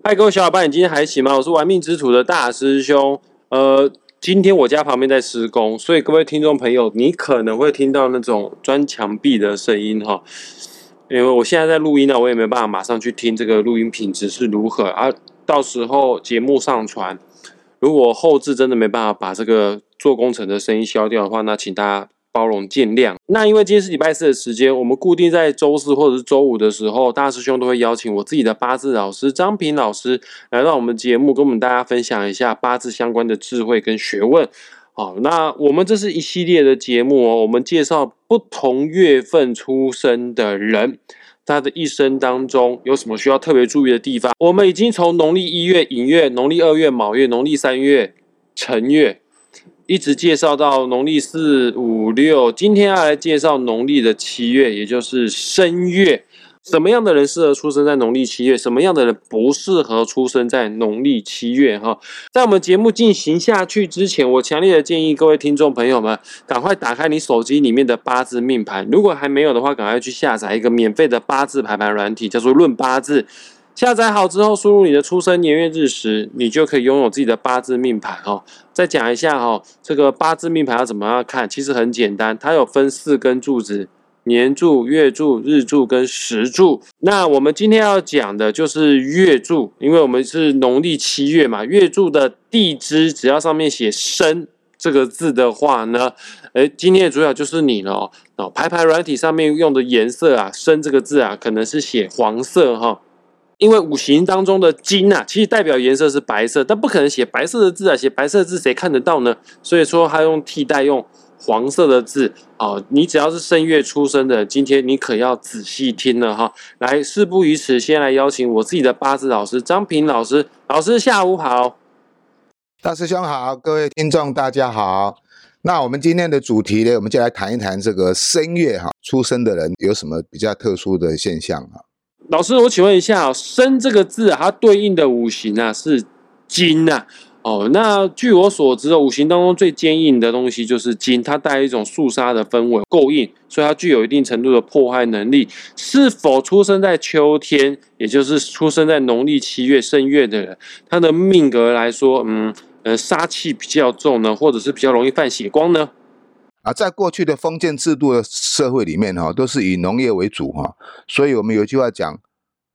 嗨，各位小伙伴，你今天还行吗？我是玩命之徒的大师兄。呃，今天我家旁边在施工，所以各位听众朋友，你可能会听到那种砖墙壁的声音哈。因为我现在在录音呢，我也没办法马上去听这个录音品质是如何啊。到时候节目上传，如果后置真的没办法把这个做工程的声音消掉的话，那请大家。包容见谅。那因为今天是礼拜四的时间，我们固定在周四或者是周五的时候，大师兄都会邀请我自己的八字老师张平老师来到我们节目，跟我们大家分享一下八字相关的智慧跟学问。好，那我们这是一系列的节目哦，我们介绍不同月份出生的人，他的一生当中有什么需要特别注意的地方。我们已经从农历一月寅月、农历二月卯月、农历三月辰月。一直介绍到农历四五六，今天要来介绍农历的七月，也就是申月。什么样的人适合出生在农历七月？什么样的人不适合出生在农历七月？哈，在我们节目进行下去之前，我强烈的建议各位听众朋友们，赶快打开你手机里面的八字命盘。如果还没有的话，赶快去下载一个免费的八字排盘软体，叫做《论八字》。下载好之后，输入你的出生年月日时，你就可以拥有自己的八字命盘哦。再讲一下哈，这个八字命盘要怎么样看？其实很简单，它有分四根柱子：年柱、月柱、日柱跟时柱。那我们今天要讲的就是月柱，因为我们是农历七月嘛。月柱的地支只要上面写申这个字的话呢，哎，今天的主角就是你了哦。排排软体上面用的颜色啊，申这个字啊，可能是写黄色哈。因为五行当中的金啊，其实代表颜色是白色，但不可能写白色的字啊，写白色的字谁看得到呢？所以说他用替代用黄色的字哦。你只要是正月出生的，今天你可要仔细听了哈。来，事不宜迟，先来邀请我自己的八字老师张平老师。老师下午好，大师兄好，各位听众大家好。那我们今天的主题呢，我们就来谈一谈这个正月哈出生的人有什么比较特殊的现象哈。老师，我请问一下，生这个字啊，它对应的五行啊是金呐。哦，那据我所知五行当中最坚硬的东西就是金，它带一种肃杀的氛围，够硬，所以它具有一定程度的破坏能力。是否出生在秋天，也就是出生在农历七月正月的人，他的命格来说，嗯呃，杀气比较重呢，或者是比较容易犯血光呢？啊，在过去的封建制度的社会里面，哈，都是以农业为主，哈，所以我们有一句话讲：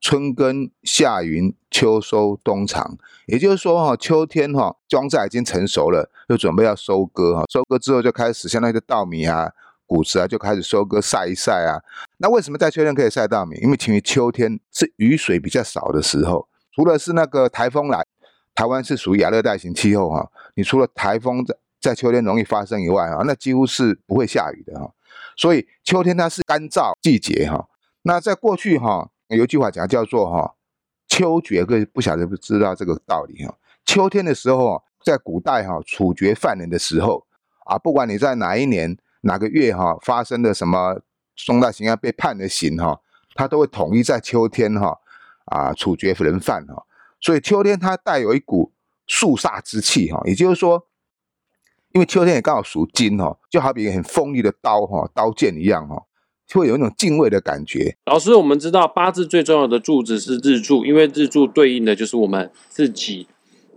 春耕、夏耘、秋收、冬藏。也就是说，哈，秋天哈，庄稼已经成熟了，就准备要收割，哈，收割之后就开始，相当于稻米啊、谷子啊，就开始收割、晒一晒啊。那为什么在秋天可以晒稻米？因为其实秋天是雨水比较少的时候，除了是那个台风来，台湾是属于亚热带型气候，哈，你除了台风在。秋天容易发生以外啊，那几乎是不会下雨的哈，所以秋天它是干燥季节哈。那在过去哈，有句话讲叫做哈“秋决”，各位不晓得不知道这个道理哈。秋天的时候，在古代哈处决犯人的时候啊，不管你在哪一年哪个月哈发生的什么重大刑案被判的刑哈，他都会统一在秋天哈啊处决人犯哈。所以秋天它带有一股肃杀之气哈，也就是说。因为秋天也刚好属金哈，就好比很锋利的刀哈，刀剑一样哈，会有一种敬畏的感觉。老师，我们知道八字最重要的柱子是日柱，因为日柱对应的就是我们自己。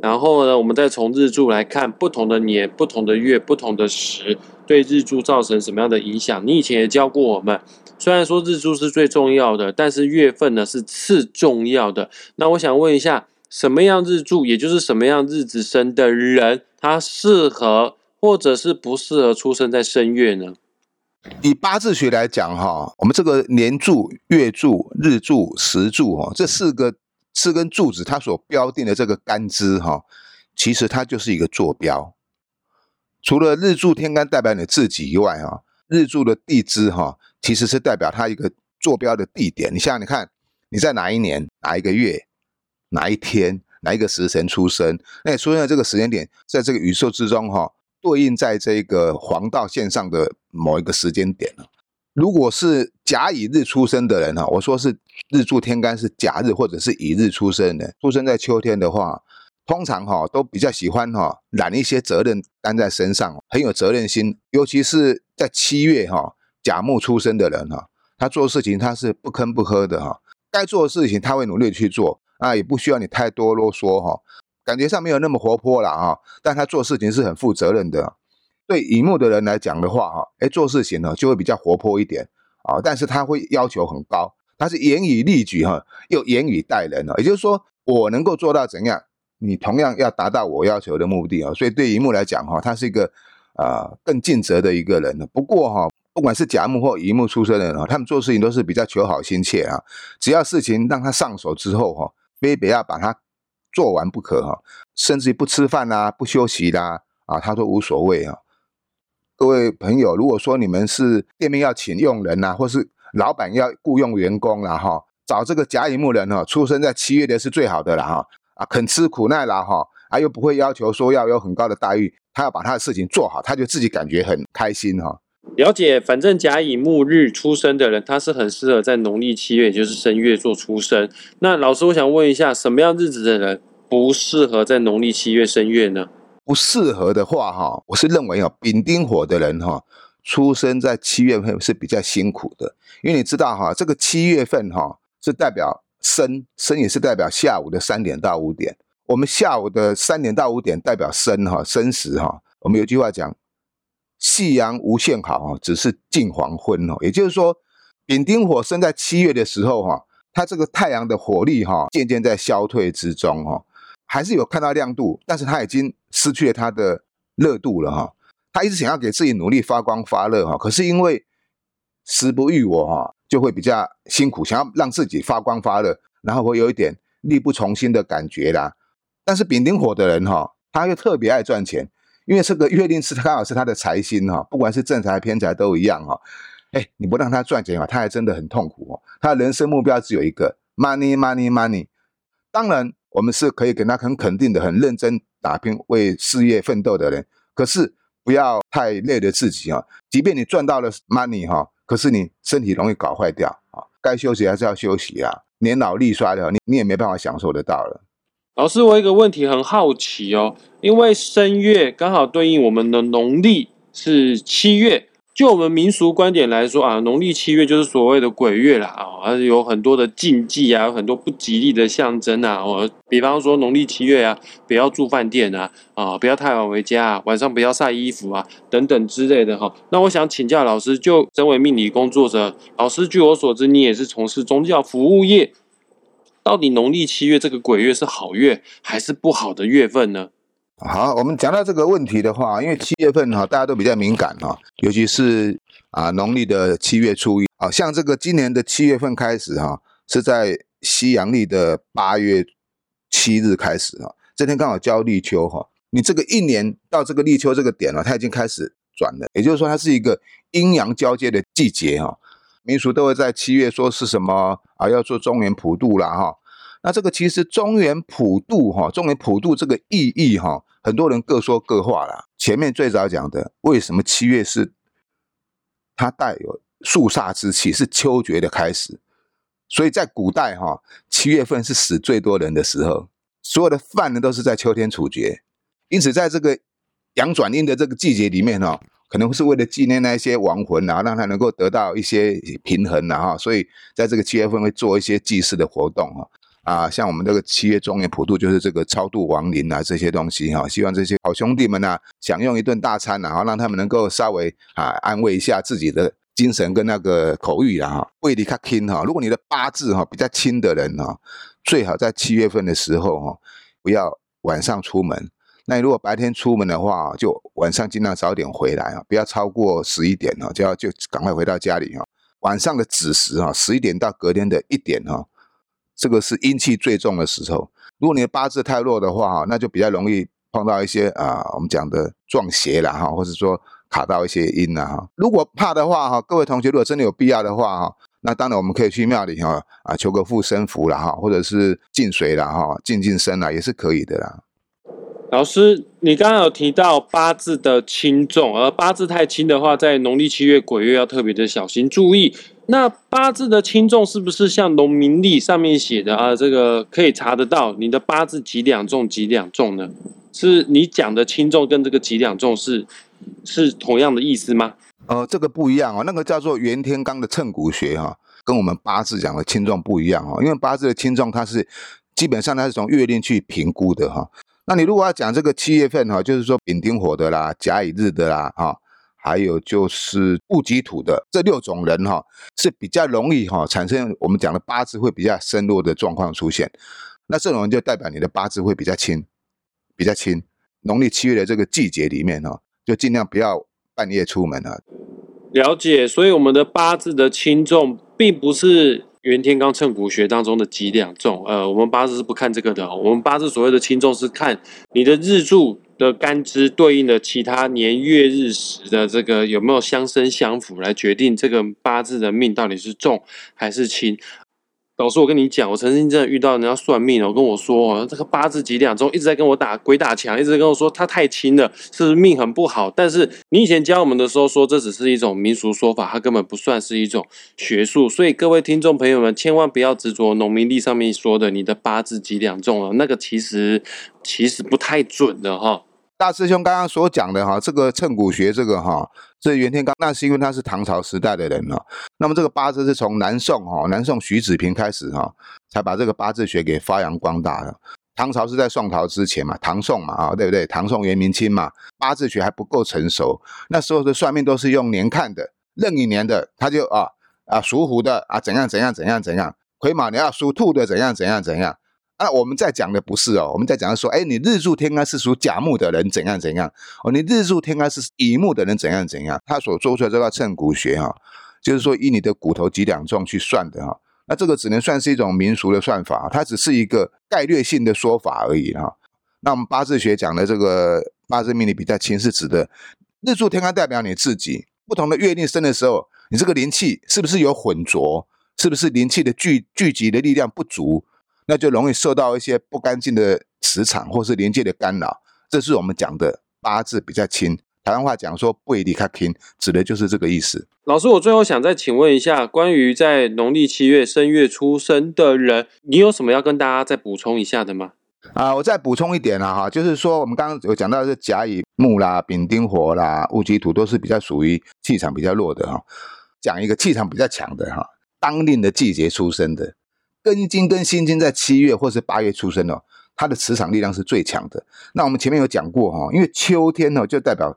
然后呢，我们再从日柱来看不同的年、不同的月、不同的时，对日柱造成什么样的影响？你以前也教过我们，虽然说日柱是最重要的，但是月份呢是次重要的。那我想问一下，什么样日柱，也就是什么样日子生的人，他适合？或者是不适合出生在正月呢？以八字学来讲，哈，我们这个年柱、月柱、日柱、时柱，哈，这四个四根柱子，它所标定的这个干支，哈，其实它就是一个坐标。除了日柱天干代表你自己以外，哈，日柱的地支，哈，其实是代表它一个坐标的地点。你像你看你在哪一年、哪一个月、哪一天、哪一个时辰出生，那你出生的这个时间点，在这个宇宙之中，哈。对应在这个黄道线上的某一个时间点如果是甲乙日出生的人哈，我说是日柱天干是甲日或者是乙日出生的，出生在秋天的话，通常哈都比较喜欢哈揽一些责任担在身上，很有责任心。尤其是在七月哈甲木出生的人哈，他做事情他是不吭不喝的哈，该做的事情他会努力去做，啊，也不需要你太多啰嗦哈，感觉上没有那么活泼了哈，但他做事情是很负责任的。对乙木的人来讲的话哈，哎，做事情呢就会比较活泼一点啊，但是他会要求很高，他是严以律己哈，又严以待人啊，也就是说我能够做到怎样，你同样要达到我要求的目的啊，所以对乙木来讲哈，他是一个啊更尽责的一个人。不过哈。不管是甲木或乙木出身的人啊，他们做事情都是比较求好心切啊。只要事情让他上手之后哈，非得要把它做完不可哈，甚至于不吃饭啦、不休息啦啊，他都无所谓啊。各位朋友，如果说你们是店面要请用人呐，或是老板要雇佣员工了哈，找这个甲乙木人哈，出生在七月的是最好的了哈啊，肯吃苦耐劳哈，啊又不会要求说要有很高的待遇，他要把他的事情做好，他就自己感觉很开心哈。了解，反正甲乙木日出生的人，他是很适合在农历七月，也就是正月做出生。那老师，我想问一下，什么样日子的人不适合在农历七月生月呢？不适合的话，哈，我是认为哦，丙丁火的人哈，出生在七月份是比较辛苦的，因为你知道哈，这个七月份哈是代表申，申也是代表下午的三点到五点。我们下午的三点到五点代表申哈，申时哈。我们有句话讲。夕阳无限好啊，只是近黄昏哦。也就是说，丙丁火生在七月的时候哈，它这个太阳的火力哈，渐渐在消退之中哈，还是有看到亮度，但是它已经失去了它的热度了哈。他一直想要给自己努力发光发热哈，可是因为时不遇我哈，就会比较辛苦，想要让自己发光发热，然后会有一点力不从心的感觉啦。但是丙丁火的人哈，他又特别爱赚钱。因为这个月令是刚好是他的财星哈，不管是正财偏财都一样哈。哎，你不让他赚钱啊，他还真的很痛苦哦。他人生目标只有一个，money money money。当然，我们是可以给他很肯定的、很认真打拼、为事业奋斗的人。可是不要太累了自己啊。即便你赚到了 money 哈，可是你身体容易搞坏掉啊。该休息还是要休息啊。年老力衰的，你你也没办法享受得到了。老师，我有一个问题很好奇哦，因为申月刚好对应我们的农历是七月，就我们民俗观点来说啊，农历七月就是所谓的鬼月啦啊，而有很多的禁忌啊，有很多不吉利的象征啊。我比方说农历七月啊，不要住饭店啊，啊，不要太晚回家，晚上不要晒衣服啊，等等之类的哈。那我想请教老师，就身为命理工作者，老师据我所知，你也是从事宗教服务业。到底农历七月这个鬼月是好月还是不好的月份呢？好，我们讲到这个问题的话，因为七月份哈，大家都比较敏感哈，尤其是啊农历的七月初一，啊像这个今年的七月份开始哈，是在西阳历的八月七日开始哈，这天刚好交立秋哈，你这个一年到这个立秋这个点了，它已经开始转了，也就是说它是一个阴阳交接的季节哈。民俗都会在七月说是什么啊？要做中原普渡啦哈。那这个其实中原普渡哈，中原普渡这个意义哈，很多人各说各话啦。前面最早讲的，为什么七月是它带有肃杀之气，是秋绝的开始。所以在古代哈，七月份是死最多人的时候，所有的犯人都是在秋天处决。因此，在这个阳转阴的这个季节里面哈。可能是为了纪念那些亡魂啊，让他能够得到一些平衡啊，哈，所以在这个七月份会做一些祭祀的活动啊，啊，像我们这个七月中元普渡就是这个超度亡灵啊这些东西哈，希望这些好兄弟们呢享用一顿大餐然后让他们能够稍微啊安慰一下自己的精神跟那个口欲啊哈，胃里较轻哈，如果你的八字哈比较轻的人哈，最好在七月份的时候哈不要晚上出门。那你如果白天出门的话，就晚上尽量早点回来啊，不要超过十一点哦，就要就赶快回到家里哈。晚上的子时哈，十一点到隔天的一点哈，这个是阴气最重的时候。如果你的八字太弱的话哈，那就比较容易碰到一些啊，我们讲的撞邪了哈，或者说卡到一些阴了哈。如果怕的话哈，各位同学如果真的有必要的话哈，那当然我们可以去庙里哈啊求个护身符了哈，或者是进水了哈，进进身了也是可以的啦。老师，你刚刚有提到八字的轻重，而八字太轻的话，在农历七月鬼月要特别的小心注意。那八字的轻重是不是像农民历上面写的啊？这个可以查得到，你的八字几两重几两重呢？是你讲的轻重跟这个几两重是是同样的意思吗？呃，这个不一样哦，那个叫做袁天罡的称骨学哈，跟我们八字讲的轻重不一样哦，因为八字的轻重它是。基本上它是从月令去评估的哈。那你如果要讲这个七月份哈，就是说丙丁火的啦、甲乙日的啦哈，还有就是戊己土的这六种人哈，是比较容易哈产生我们讲的八字会比较深弱的状况出现。那这种人就代表你的八字会比较轻，比较轻。农历七月的这个季节里面哈，就尽量不要半夜出门啊。了解，所以我们的八字的轻重，并不是元天罡称骨学当中的几两重。呃，我们八字是不看这个的。我们八字所谓的轻重，是看你的日柱的干支对应的其他年月日时的这个有没有相生相符，来决定这个八字的命到底是重还是轻。老师，我跟你讲，我曾经真的遇到人家算命哦，跟我说，这个八字几两重，一直在跟我打鬼打墙，一直跟我说他太轻了，是不是命很不好？但是你以前教我们的时候说，这只是一种民俗说法，它根本不算是一种学术。所以各位听众朋友们，千万不要执着农民历上面说的你的八字几两重了，那个其实其实不太准的哈。大师兄刚刚所讲的哈，这个称骨学这个哈，这袁天罡那是因为他是唐朝时代的人了。那么这个八字是从南宋哈，南宋徐子平开始哈，才把这个八字学给发扬光大的。唐朝是在宋朝之前嘛，唐宋嘛啊，对不对？唐宋元明清嘛，八字学还不够成熟，那时候的算命都是用年看的，任意年的他就啊啊属虎的啊怎样怎样怎样怎样，癸卯年啊属兔的怎样怎样怎样。啊，我们在讲的不是哦，我们在讲的说，哎，你日柱天干是属甲木的人怎样怎样哦，你日柱天干是乙木的人怎样怎样，他所做出来这个称骨学哈，就是说以你的骨头几两重去算的哈，那这个只能算是一种民俗的算法，它只是一个概略性的说法而已哈。那我们八字学讲的这个八字命理比较轻，是指的日柱天干代表你自己，不同的月令生的时候，你这个灵气是不是有混浊，是不是灵气的聚聚集的力量不足？那就容易受到一些不干净的磁场或是连接的干扰，这是我们讲的八字比较轻。台湾话讲说“不离开轻”，指的就是这个意思。老师，我最后想再请问一下，关于在农历七月申月出生的人，你有什么要跟大家再补充一下的吗？啊，我再补充一点啦，哈，就是说我们刚刚有讲到是甲乙木啦、丙丁火啦、戊己土都是比较属于气场比较弱的哈，讲一个气场比较强的哈，当令的季节出生的。庚金跟辛金在七月或是八月出生哦，它的磁场力量是最强的。那我们前面有讲过哈，因为秋天呢就代表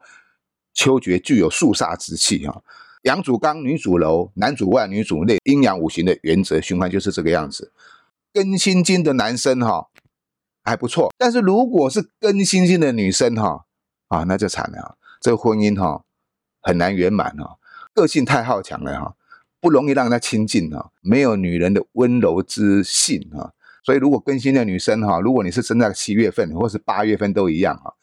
秋决具有肃杀之气哈。阳主刚，女主柔，男主外，女主内，阴阳五行的原则循环就是这个样子。庚辛金的男生哈还不错，但是如果是庚辛金的女生哈啊那就惨了，这个婚姻哈很难圆满哈，个性太好强了哈。不容易让他亲近哈，没有女人的温柔之性哈，所以如果更新的女生哈，如果你是生在七月份或是八月份都一样哈，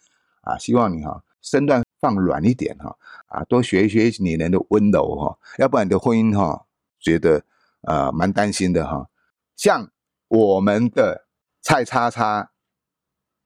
啊，希望你哈身段放软一点哈，啊，多学一学女人的温柔哈，要不然你的婚姻哈，觉得呃蛮担心的哈。像我们的蔡叉叉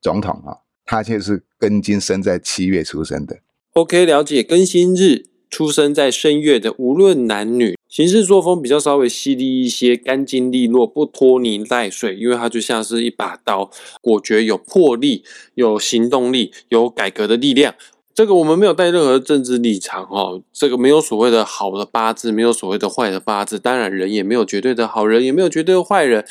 总统啊，他就是庚金生在七月出生的。OK，了解更新日出生在申月的，无论男女。行事作风比较稍微犀利一些，干净利落，不拖泥带水，因为它就像是一把刀，果决有魄力，有行动力，有改革的力量。这个我们没有带任何政治立场哦，这个没有所谓的好的八字，没有所谓的坏的八字，当然人也没有绝对的好人，也没有绝对的坏人。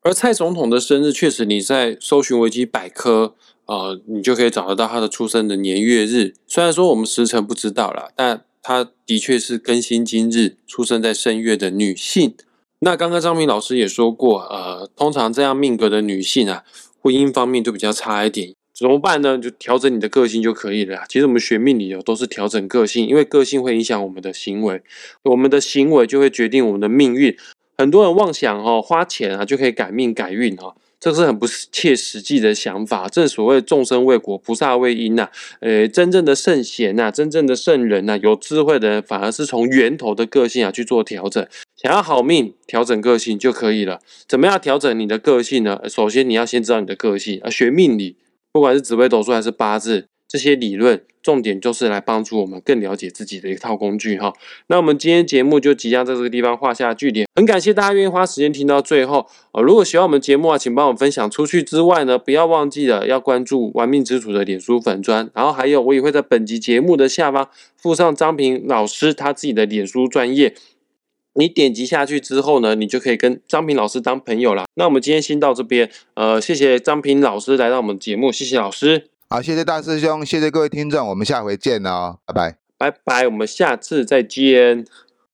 而蔡总统的生日，确实你在搜寻维基百科，呃，你就可以找得到他的出生的年月日。虽然说我们时辰不知道了，但她的确是更新今日出生在正月的女性。那刚刚张明老师也说过，呃，通常这样命格的女性啊，婚姻方面就比较差一点。怎么办呢？就调整你的个性就可以了。其实我们学命理哦，都是调整个性，因为个性会影响我们的行为，我们的行为就会决定我们的命运。很多人妄想哦，花钱啊就可以改命改运哈。这是很不切实际的想法。正所谓众生为果，菩萨为因呐。呃，真正的圣贤呐，真正的圣人呐，有智慧的人，反而是从源头的个性啊去做调整。想要好命，调整个性就可以了。怎么样调整你的个性呢？首先你要先知道你的个性啊。学命理，不管是紫微斗数还是八字。这些理论重点就是来帮助我们更了解自己的一套工具哈。那我们今天节目就即将在这个地方画下句点，很感谢大家愿意花时间听到最后呃，如果喜欢我们节目啊，请帮我分享出去之外呢，不要忘记了要关注玩命之主的脸书粉砖，然后还有我也会在本集节目的下方附上张平老师他自己的脸书专业。你点击下去之后呢，你就可以跟张平老师当朋友啦。那我们今天先到这边，呃，谢谢张平老师来到我们节目，谢谢老师，好，谢谢大师兄，谢谢各位听众，我们下回见哦，拜拜。拜拜，我们下次再见。